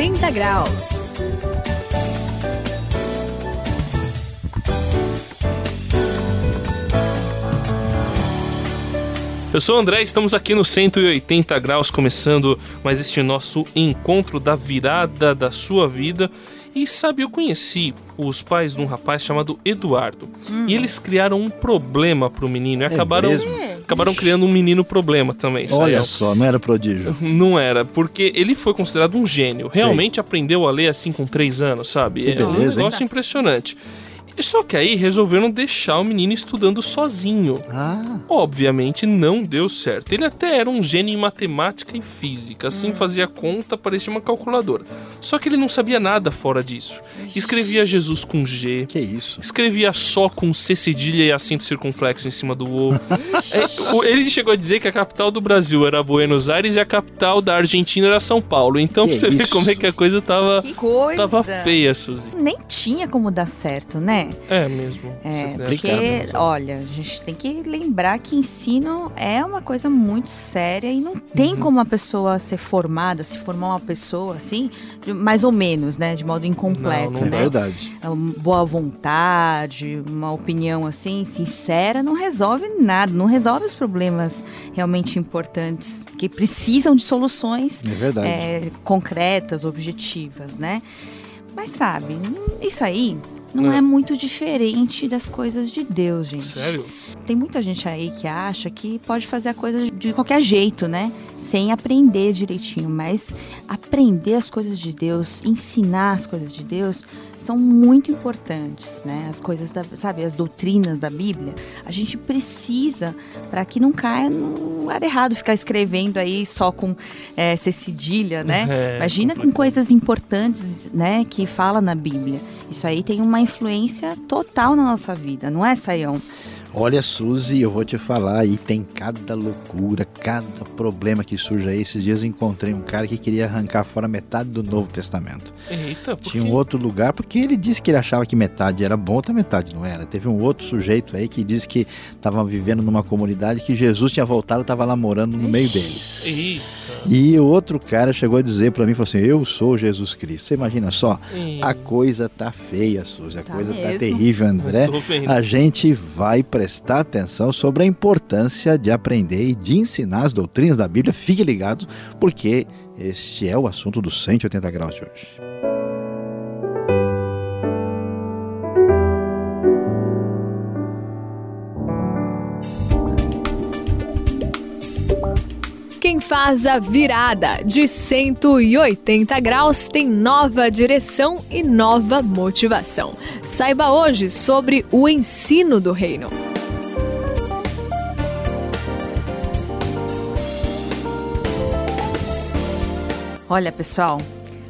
180 graus. Eu sou o André, estamos aqui no 180 graus, começando mais este nosso encontro da virada da sua vida. E sabe, eu conheci os pais de um rapaz chamado Eduardo. Hum. E eles criaram um problema pro menino e É acabaram, mesmo? Acabaram criando um menino problema também. Olha só, não era prodígio. Não era, porque ele foi considerado um gênio. Realmente aprendeu a ler assim com três anos, sabe? Que é um beleza, hein? negócio impressionante. E Só que aí resolveram deixar o menino estudando sozinho. Ah, Obviamente não deu certo. Ele até era um gênio em matemática e física, assim fazia conta, parecia uma calculadora. Só que ele não sabia nada fora disso. Escrevia Jesus com G, que isso. escrevia só com C cedilha e acento circunflexo em cima do O. É, o- ele chegou a dizer que a capital do Brasil era Buenos Aires e a capital da Argentina era São Paulo. Então Que pra você vê isso? como é que a coisa tava, Que coisa. tava feia, Suzy. Nem tinha como dar certo, né? É mesmo. É, porque, mesmo. olha, a gente tem que lembrar que ensino é uma coisa muito séria e não tem Uhum. como a pessoa ser formada, se formar uma pessoa assim, mais ou menos, né? De modo incompleto, Não, não É né? verdade. Uma boa vontade, uma opinião assim, sincera, não resolve nada, não resolve os problemas realmente importantes que precisam de soluções É verdade. é, concretas, objetivas, né? Mas sabe, isso aí não É. é. muito diferente das coisas de Deus, gente. Sério? Tem muita gente aí que acha que pode fazer a coisa de qualquer jeito, né? Sem aprender direitinho. Mas aprender as coisas de Deus, ensinar as coisas de Deus, são muito importantes, né? As coisas, da, sabe, as doutrinas da Bíblia, a gente precisa para que não caia no lugar errado ficar escrevendo aí só com é, cedilha, né? É, Imagina com coisas importantes, né, que fala na Bíblia. Isso aí tem uma influência total na nossa vida, não é, Saião? Olha, Suzy, eu vou te falar aí, tem cada loucura, cada problema que surge aí. Esses dias eu encontrei um cara que queria arrancar fora metade do Novo Testamento. Eita, por Tinha um outro lugar, porque ele disse que ele achava que metade era bom, outra metade não era. Teve um outro sujeito aí que disse que estava vivendo numa comunidade que Jesus tinha voltado, estava lá morando no meio deles. Eita. E o outro cara chegou a dizer pra mim, falou assim, eu sou Jesus Cristo. Você imagina só, a coisa tá feia, Suzy, a Tá coisa tá mesmo. terrível, André. A gente vai prestar atenção sobre a importância de aprender e de ensinar as doutrinas da Bíblia. Fique ligados, porque este é o assunto dos 180 graus de hoje. Quem faz a virada de 180 graus tem nova direção e nova motivação. Saiba hoje sobre o ensino do reino. Olha, pessoal,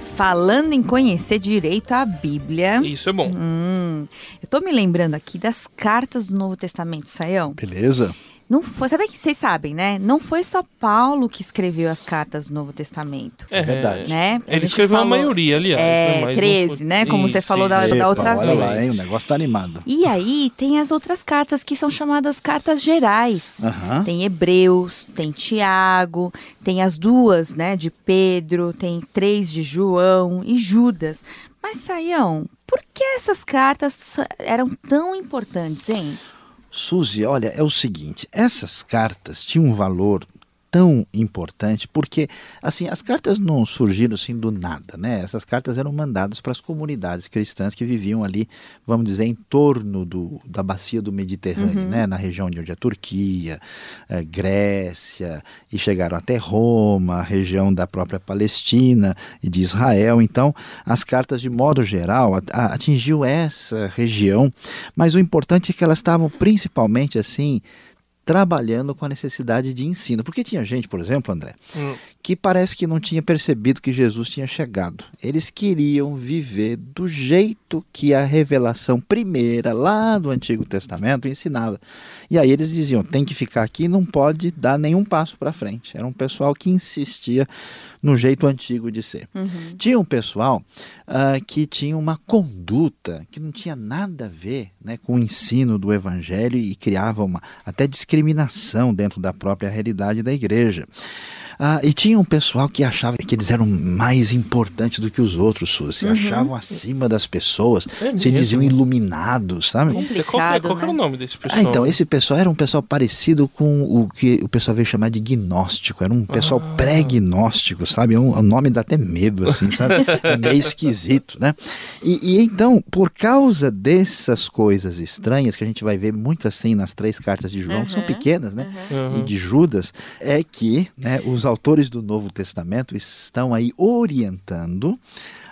falando em conhecer direito a Bíblia, Isso é bom. hum, eu tô me lembrando aqui das cartas do Novo Testamento, Saião. Beleza? Não foi, sabe que vocês sabem, né? Não foi só Paulo que escreveu as cartas do Novo Testamento. É verdade. Né? A Ele escreveu a falou- maioria, aliás. É, né? Mas não 13, foi- né? Como você falou da- da outra olha lá, vez. hein? O negócio tá animado. E aí tem as outras cartas que são chamadas cartas gerais. Tem Hebreus, tem Tiago, tem as duas, né, de Pedro, tem três de João e Judas. Mas, Saião, por que essas cartas eram tão importantes, hein? Suzy, olha, é o seguinte, essas cartas tinham um valor tão importante porque assim as cartas não surgiram assim do nada né? Essas cartas eram mandadas para as comunidades cristãs que viviam ali vamos dizer em torno do, da bacia do Mediterrâneo né? Na região de onde é a Turquia eh, Grécia e chegaram até Roma a região da própria Palestina e de Israel. Então as cartas de modo geral a- a- atingiu essa região mas o importante é que elas estavam principalmente assim trabalhando com a necessidade de ensino. Porque tinha gente, por exemplo, André, Hum. que parece que não tinha percebido que Jesus tinha chegado. Eles queriam viver do jeito que a revelação primeira, lá do Antigo Testamento, ensinava. E aí eles diziam: tem que ficar aqui, não pode dar nenhum passo para frente. Era um pessoal que insistia no jeito antigo de ser. Tinha um pessoal ah, que tinha uma conduta que não tinha nada a ver né, com o ensino do evangelho e criava uma até discriminação dentro da própria realidade da igreja. Ah, e tinha um pessoal que achava que eles eram mais importantes do que os outros, Suzy. Se Uhum. achavam acima das pessoas, É se diziam iluminados, sabe? Qual, que- Complicado, qual que é o né? nome desse pessoal? Ah, então, esse pessoal era um pessoal parecido com o que o pessoal veio chamar de gnóstico. Era um pessoal Ah. pré-gnóstico, sabe? É um- O nome dá até medo, assim, sabe? É meio esquisito, né? E, e então, por causa dessas coisas estranhas, que a gente vai ver muito assim nas três cartas de João, que são Uhum, pequenas, né? Uhum. E de Judas, é que né, os autores do Novo Testamento estão aí orientando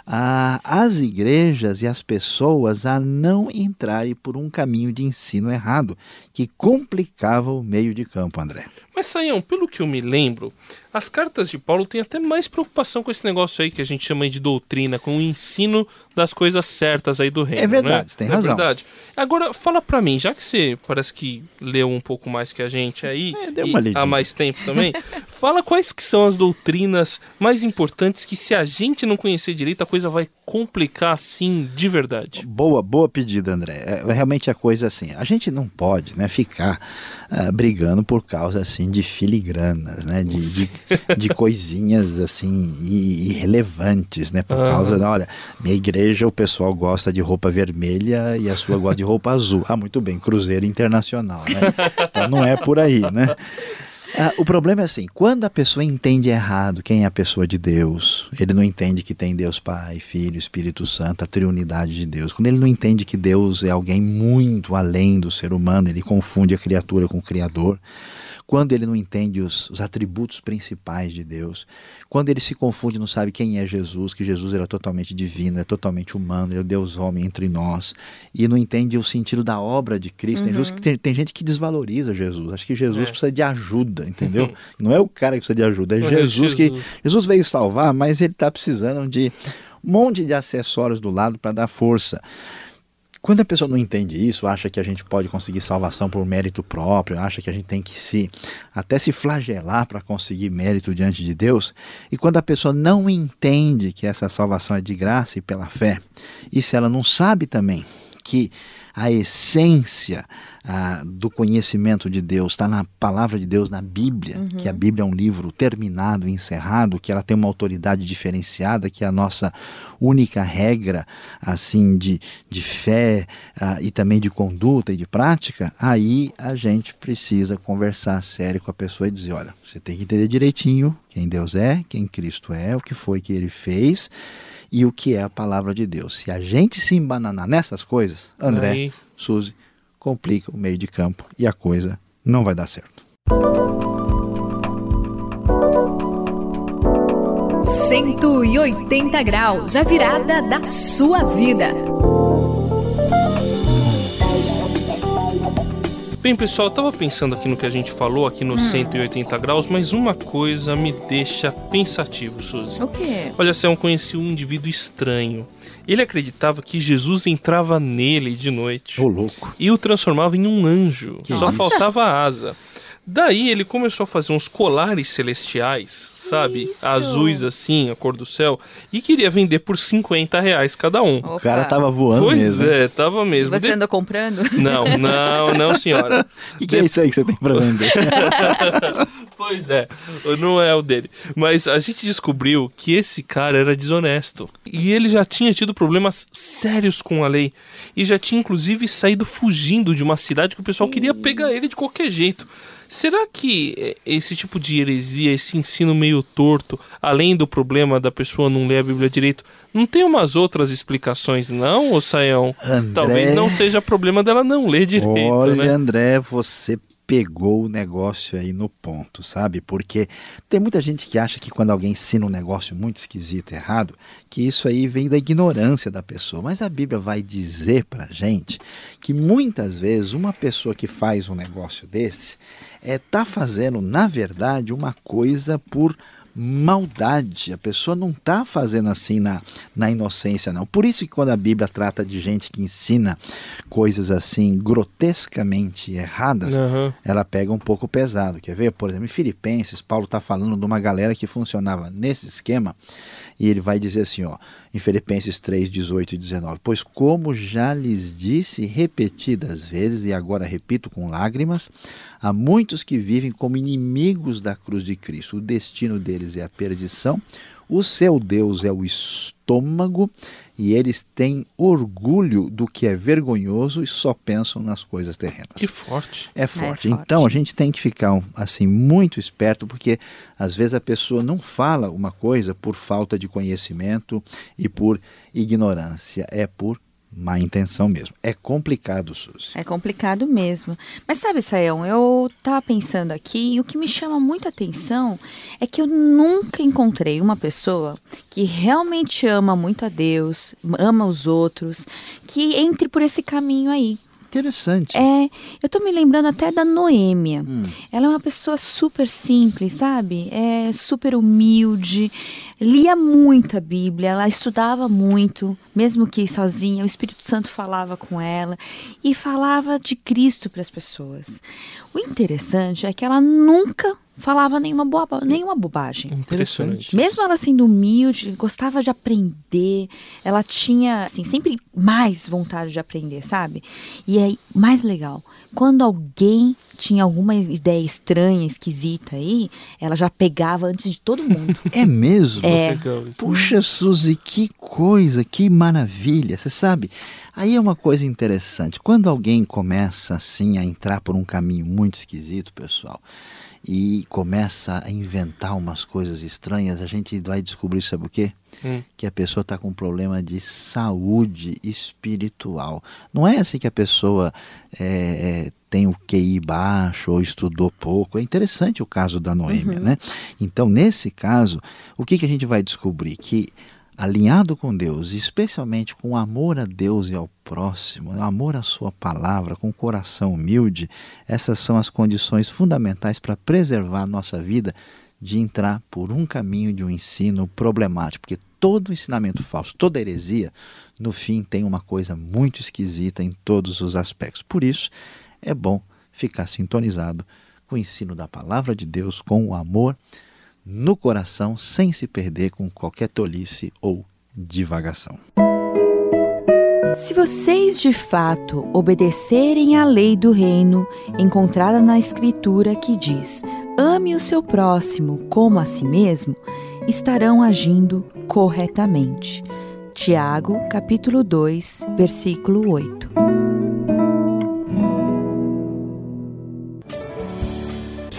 a- as igrejas e as pessoas a não entrarem por um caminho de ensino errado que complicava o meio de campo, André. Mas, Saião, pelo que eu me lembro, as cartas de Paulo têm até mais preocupação com esse negócio aí que a gente chama de doutrina, com o ensino das coisas certas aí do reino. É verdade, né? tem Não razão. É verdade. Agora, fala pra mim, já que você parece que leu um pouco mais que a gente aí, É, deu e uma lidinha. há mais tempo também, fala quais que são as doutrinas mais importantes que se a gente não conhecer direito, a coisa vai complicar assim de verdade. Boa, boa pedida, André. É, realmente a coisa assim, a gente não pode né, ficar ah, brigando por causa assim de filigranas, né, de, de, de coisinhas assim irrelevantes, né, por Aham. causa da, olha, minha igreja o pessoal gosta de roupa vermelha e a sua gosta de roupa azul. Ah, muito bem, cruzeiro internacional, né? Então não é por aí, né? Ah, o problema é assim, quando a pessoa entende errado quem é a pessoa de Deus, ele não entende que tem Deus Pai, Filho, Espírito Santo, a triunidade de Deus. Quando ele não entende que Deus é alguém muito além do ser humano, ele confunde a criatura com o Criador. Quando ele não entende os, os atributos principais de Deus, quando ele se confunde, não sabe quem é Jesus, que Jesus era totalmente divino, é totalmente humano, ele é o Deus homem entre nós, e não entende o sentido da obra de Cristo. Tem, gente que- tem, tem gente que desvaloriza Jesus, acha que Jesus É. precisa de ajuda, entendeu? Não é o cara que precisa de ajuda, é É Jesus que Jesus. Jesus veio salvar, mas ele está precisando de um monte de acessórios do lado para dar força. Quando a pessoa não entende isso, acha que a gente pode conseguir salvação por mérito próprio, acha que a gente tem que se até se flagelar para conseguir mérito diante de Deus, e quando a pessoa não entende que essa salvação é de graça e pela fé, e se ela não sabe também que a essência ah, do conhecimento de Deus está na palavra de Deus, na Bíblia, que a Bíblia é um livro terminado, encerrado, que ela tem uma autoridade diferenciada, que é a nossa única regra assim de, de fé ah, e também de conduta e de prática, aí a gente precisa conversar sério com a pessoa e dizer, olha, você tem que entender direitinho quem Deus é, quem Cristo é, o que foi que ele fez e o que é a palavra de Deus. Se a gente se embananar nessas coisas, André, Aí. Suzy, complica o meio de campo e a coisa não vai dar certo. 180 graus, a virada da sua vida. Bem, pessoal, eu tava pensando aqui no que a gente falou aqui no 180 graus, mas uma coisa me deixa pensativo, Suzy. O quê? Olha, Sam, eu conheci um indivíduo estranho. Ele acreditava que Jesus entrava nele de noite Ô louco. e o transformava em um anjo. Que Só isso? faltava a asa. Daí ele começou a fazer uns colares celestiais, sabe? isso? Azuis assim, a cor do céu, e queria vender por 50 reais cada um. O cara tava voando pois mesmo. hein? é, tava mesmo. Você De- andou comprando? Não, não, não, senhora. O que, que é isso aí que você tem pra vender? Pois é, não é o dele. Mas a gente descobriu que esse cara era desonesto. E ele já tinha tido problemas sérios com a lei. E já tinha, inclusive, saído fugindo de uma cidade que o pessoal queria pegar ele de qualquer jeito. Será que eh, esse tipo de heresia, esse ensino meio torto, além do problema da pessoa não ler a Bíblia direito, não tem umas outras explicações, não, ô Saião? André. Talvez não seja problema dela não ler direito, Olha, né? André, você pegou o negócio aí no ponto, sabe? Porque tem muita gente que acha que quando alguém ensina um negócio muito esquisito, errado, que isso aí vem da ignorância da pessoa. Mas a Bíblia vai dizer pra gente que muitas vezes uma pessoa que faz um negócio desse é tá fazendo, na verdade, uma coisa por maldade. A pessoa não está fazendo assim na, na inocência, não. Por isso que quando a Bíblia trata de gente que ensina coisas assim grotescamente erradas, Aham. ela pega um pouco pesado. Quer ver? Por exemplo, em Filipenses, Paulo está falando de uma galera que funcionava nesse esquema e ele vai dizer assim, ó, em Filipenses 3, 18 e 19: Pois, como já lhes disse repetidas vezes, e agora repito com lágrimas, há muitos que vivem como inimigos da cruz de Cristo. O destino deles é a perdição, o seu Deus é o estômago, e eles têm orgulho do que é vergonhoso e só pensam nas coisas terrenas. Que forte. É forte. forte Então a gente tem que ficar assim muito esperto, porque às vezes a pessoa não fala uma coisa por falta de conhecimento e por ignorância, é por má intenção mesmo. É complicado, Suzy. É complicado mesmo. Mas sabe, Sayão, eu tava pensando aqui e o que me chama muita atenção é que eu nunca encontrei uma pessoa que realmente ama muito a Deus, ama os outros, que entre por esse caminho aí. Interessante. É, eu tô me lembrando até da Noêmia. Hum. Ela é uma pessoa super simples, sabe? É super humilde, lia muito a Bíblia, ela estudava muito, mesmo que sozinha, o Espírito Santo falava com ela e falava de Cristo para as pessoas. O interessante é que ela nunca falava nenhuma, boa, nenhuma bobagem. Interessante. Mesmo ela sendo humilde, gostava de aprender, ela tinha, assim, sempre mais vontade de aprender, sabe? E aí, mais legal, quando alguém tinha alguma ideia estranha, esquisita aí, ela já pegava antes de todo mundo. É mesmo? É. Puxa, Suzy, que coisa, que maravilha. Você sabe, aí é uma coisa interessante. Quando alguém começa assim a entrar por um caminho muito esquisito, pessoal, e começa a inventar umas coisas estranhas, a gente vai descobrir, sabe o quê? Hum. Que a pessoa está com um problema de saúde espiritual. Não é assim que a pessoa é, é, tem o QI baixo ou estudou pouco. É interessante o caso da Noêmia, né? Então, nesse caso, o que, que a gente vai descobrir? Que alinhado com Deus, especialmente com amor a Deus e ao próximo, amor à sua palavra, com coração humilde, essas são as condições fundamentais para preservar a nossa vida de entrar por um caminho de um ensino problemático, porque todo ensinamento falso, toda heresia, no fim tem uma coisa muito esquisita em todos os aspectos. Por isso, é bom ficar sintonizado com o ensino da palavra de Deus, com o amor no coração, sem se perder com qualquer tolice ou divagação. Se vocês de fato obedecerem à lei do reino encontrada na Escritura que diz: ame o seu próximo como a si mesmo, estarão agindo corretamente. Tiago, capítulo 2, versículo 8.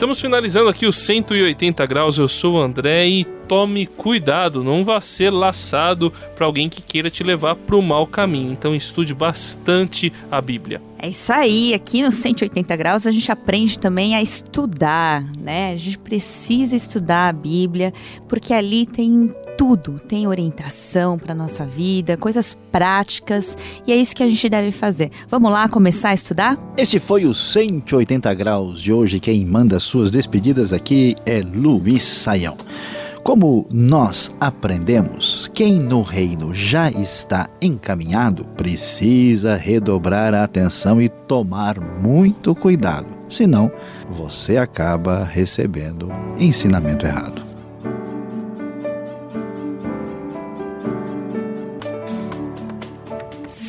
Estamos finalizando aqui os 180 graus. Eu sou o André e tome cuidado, não vá ser laçado para alguém que queira te levar para o mau caminho. Então estude bastante a Bíblia. É isso aí, aqui no 180 graus a gente aprende também a estudar, né? A gente precisa estudar a Bíblia, porque ali tem tudo, tem orientação para nossa vida, coisas práticas, e é isso que a gente deve fazer. Vamos lá começar a estudar? Este foi o 180 graus de hoje. Quem manda suas despedidas aqui é Luiz Saião. Como nós aprendemos, quem no reino já está encaminhado precisa redobrar a atenção e tomar muito cuidado, senão você acaba recebendo ensinamento errado.